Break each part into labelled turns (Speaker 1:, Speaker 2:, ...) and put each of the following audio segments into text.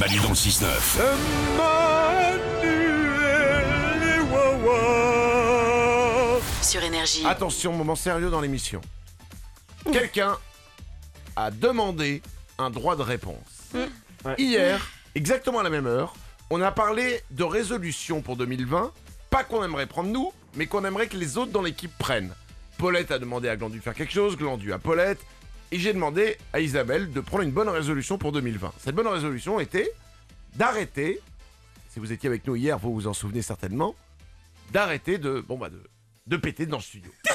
Speaker 1: Manu dans le 6-9.
Speaker 2: Sur Énergie.
Speaker 3: Attention, moment sérieux dans l'émission. Quelqu'un a demandé un droit de réponse. Hier, exactement à la même heure, on a parlé de résolution pour 2020. Pas qu'on aimerait prendre nous, mais qu'on aimerait que les autres dans l'équipe prennent. Paulette a demandé à Glandu de faire quelque chose, Glandu à Paulette. Et j'ai demandé à Isabelle de prendre une bonne résolution pour 2020. Cette bonne résolution était d'arrêter, si vous étiez avec nous hier, vous vous en souvenez certainement, d'arrêter de, bon bah de, de péter dans le studio.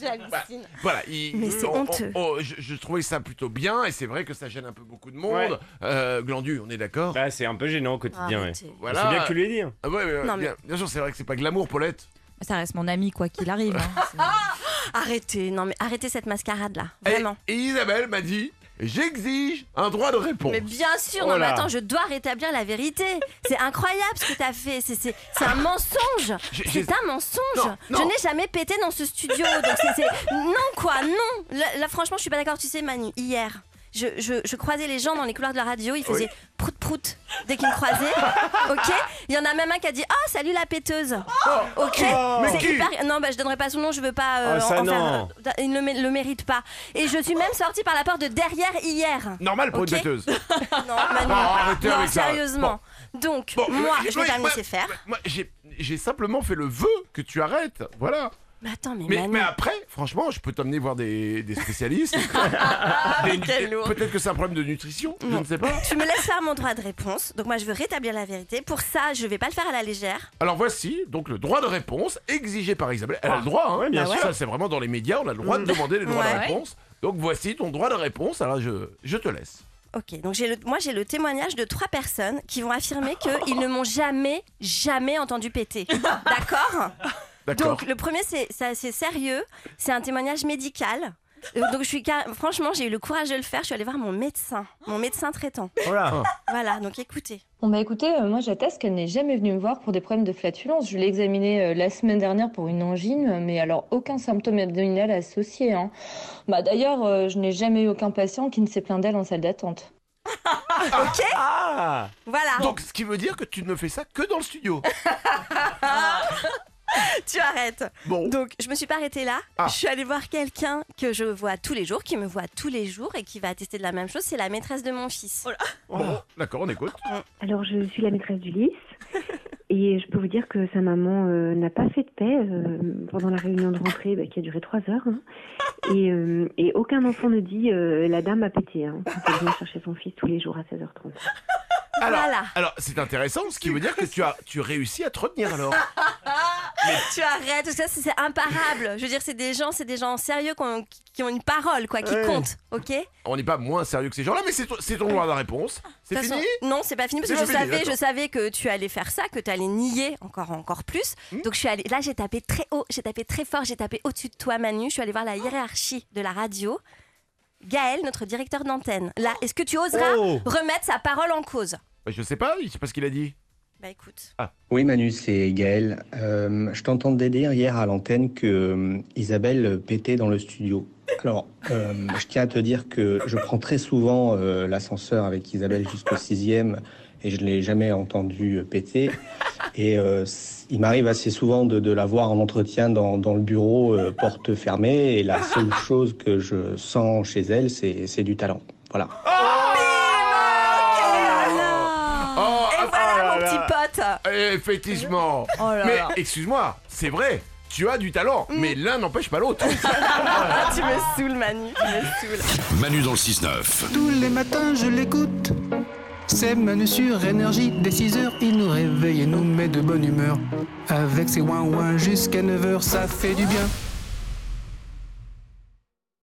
Speaker 4: J'hallucine.
Speaker 3: Voilà, il-
Speaker 4: Mais c'est
Speaker 3: on- on-
Speaker 4: honteux.
Speaker 3: on- je, je trouvais ça plutôt bien et c'est vrai que ça gêne un peu beaucoup de monde.
Speaker 5: Ouais.
Speaker 3: Euh, Glandu, on est d'accord
Speaker 5: Bah, c'est un peu gênant au quotidien. ouais.
Speaker 4: Arrêtez.
Speaker 3: Voilà.
Speaker 5: C'est bien que tu lui aies dit. hein.
Speaker 3: Ah ouais, ouais,
Speaker 4: Non, mais-
Speaker 3: bien, bien sûr, c'est vrai que c'est pas glamour, Paulette.
Speaker 6: Ça reste mon ami, quoi qu'il arrive. hein.
Speaker 4: Arrêtez, non mais arrêtez cette mascarade là, vraiment.
Speaker 3: Et, Isabelle m'a dit j'exige un droit de réponse.
Speaker 4: Mais bien sûr,
Speaker 5: Oh
Speaker 4: non mais
Speaker 5: là.
Speaker 4: attends, je dois rétablir la vérité. C'est incroyable ce que t'as fait, c'est un mensonge. C'est un mensonge.
Speaker 3: Non, non.
Speaker 4: Je n'ai jamais pété dans ce studio, donc non quoi, non. Là, là, franchement, je suis pas d'accord. Tu sais, Manu, hier. Je, je, je croisais les gens dans les couloirs de la radio, ils faisaient prout prout dès qu'ils me croisaient. Ok Il y en a même un qui a dit Oh, salut la péteuse. Ok
Speaker 3: Mais
Speaker 4: C'est
Speaker 3: qui
Speaker 4: hyper. Non, bah, je donnerai pas son nom, je veux pas. euh,
Speaker 5: Ah,
Speaker 4: en faire-. Il ne le, le mérite pas. Et je suis même sortie par la porte de derrière hier.
Speaker 3: Normal pour
Speaker 4: Ok.
Speaker 3: une bêteuse.
Speaker 4: Non, Manu.
Speaker 3: Non,
Speaker 4: sérieusement. Donc,
Speaker 3: Bon,
Speaker 4: moi,
Speaker 3: mais-
Speaker 4: je vais
Speaker 3: ouais,
Speaker 4: pas me faire.
Speaker 3: Moi, j'ai simplement fait le vœu que tu arrêtes. Voilà.
Speaker 4: Mais attends, mais,
Speaker 3: Mais,
Speaker 4: Manu.
Speaker 3: mais après, franchement, je peux t'emmener voir des, des spécialistes. Des-. Peut-être que c'est un problème de nutrition, je
Speaker 4: Non.
Speaker 3: ne sais pas.
Speaker 4: Tu me laisses faire mon droit de réponse. Donc, moi, je veux rétablir la vérité. Pour ça, je vais pas le faire à la légère.
Speaker 3: Alors voici donc le droit de réponse exigé par Isabelle. Elle a le droit, hein.
Speaker 5: Ouais, bien
Speaker 3: Ça,
Speaker 5: sûr.
Speaker 3: Ça, c'est vraiment dans les médias, on a le droit de demander les droits
Speaker 4: Ouais.
Speaker 3: de réponse. Donc voici ton droit de réponse. Alors je, je te laisse.
Speaker 4: Ok, donc j'ai le, moi j'ai le témoignage de trois personnes qui vont affirmer qu'ils ne m'ont jamais, jamais entendu péter. D'accord? Donc le premier c'est assez sérieux, c'est un témoignage médical. Euh, Donc je suis car- franchement j'ai eu le courage de le faire. Je suis allée voir mon médecin, mon médecin traitant.
Speaker 5: Voilà.
Speaker 4: Voilà, donc écoutez.
Speaker 7: Bon bah écoutez, euh, moi j'atteste qu'elle n'est jamais venue me voir pour des problèmes de flatulence. Je l'ai examinée euh, la semaine dernière pour une angine, mais alors aucun symptôme abdominal associé. Hein. Bah d'ailleurs, euh, je n'ai jamais eu aucun patient qui ne s'est plaint d'elle en salle d'attente.
Speaker 4: Ok,
Speaker 5: Ah
Speaker 4: voilà.
Speaker 3: Donc ce qui veut dire que tu ne fais ça que dans le studio.
Speaker 4: tu arrêtes.
Speaker 3: Bon.
Speaker 4: Donc, je me suis pas arrêtée là.
Speaker 3: Ah.
Speaker 4: Je suis allée voir quelqu'un que je vois tous les jours, qui me voit tous les jours et qui va attester de la même chose. C'est la maîtresse de mon fils.
Speaker 3: Bon, d'accord, on écoute.
Speaker 8: Alors, je suis la maîtresse du lys. Et je peux vous dire que sa maman euh, n'a pas fait de paix euh, pendant la réunion de rentrée bah, qui a duré trois heures. hein. Et, euh, et aucun enfant ne dit euh, la dame a pété hein, quand elle vient chercher son fils tous les jours à 16h30.
Speaker 3: Alors,
Speaker 4: Voilà.
Speaker 3: alors c'est intéressant, ce qui veut dire que tu as, tu réussis à te retenir alors.
Speaker 4: Tu arrêtes, tout ça, c'est imparable. Je veux dire, c'est des gens, c'est des gens sérieux qui ont, qui ont une parole, quoi, qui
Speaker 3: Ouais.
Speaker 4: comptent, ok?
Speaker 3: On n'est pas moins sérieux que ces gens-là, mais c'est ton, c'est ton droit de réponse. C'est
Speaker 4: toute façon-
Speaker 3: fini?
Speaker 4: Non, c'est pas fini parce que
Speaker 3: C'est
Speaker 4: je
Speaker 3: pas fini,
Speaker 4: savais, je
Speaker 3: d'accord.
Speaker 4: savais que tu allais faire ça, que tu allais nier encore, encore plus.
Speaker 3: Hmm?
Speaker 4: Donc je suis allée, là, j'ai tapé très haut, j'ai tapé très fort, j'ai tapé au-dessus de toi, Manu. Je suis allée voir la hiérarchie de la radio. Gaël, notre directeur d'antenne. Là, est-ce que tu oseras
Speaker 5: Oh.
Speaker 4: remettre sa parole en cause?
Speaker 3: Bah, Je sais pas, je sais pas ce qu'il a dit.
Speaker 4: Bah écoute.
Speaker 9: Oui Manu, c'est Gaël. Euh, je t'entendais dire hier à l'antenne que euh, Isabelle pétait dans le studio. Alors, euh, je tiens à te dire que je prends très souvent l'ascenseur avec Isabelle jusqu'au sixième et je ne l'ai jamais entendu péter. Et il m'arrive assez souvent de, de la voir en entretien dans, dans le bureau, porte fermée, et la seule chose que je sens chez elle, c'est du talent. Voilà.
Speaker 3: Oh,
Speaker 4: Et
Speaker 3: ah,
Speaker 4: pote
Speaker 3: effectivement.
Speaker 6: Oh là
Speaker 3: mais
Speaker 6: là.
Speaker 3: excuse-moi, c'est vrai, tu as du talent, mais l'un n'empêche pas l'autre.
Speaker 4: Ah, Tu me saoules, Manu, tu me saoules.
Speaker 1: Manu dans le 6-9.
Speaker 10: Tous les matins je l'écoute. C'est Manu sur énergie, dès 6h il nous réveille et nous met de bonne humeur. Avec ses ouin ouin jusqu'à 9h ça fait du bien.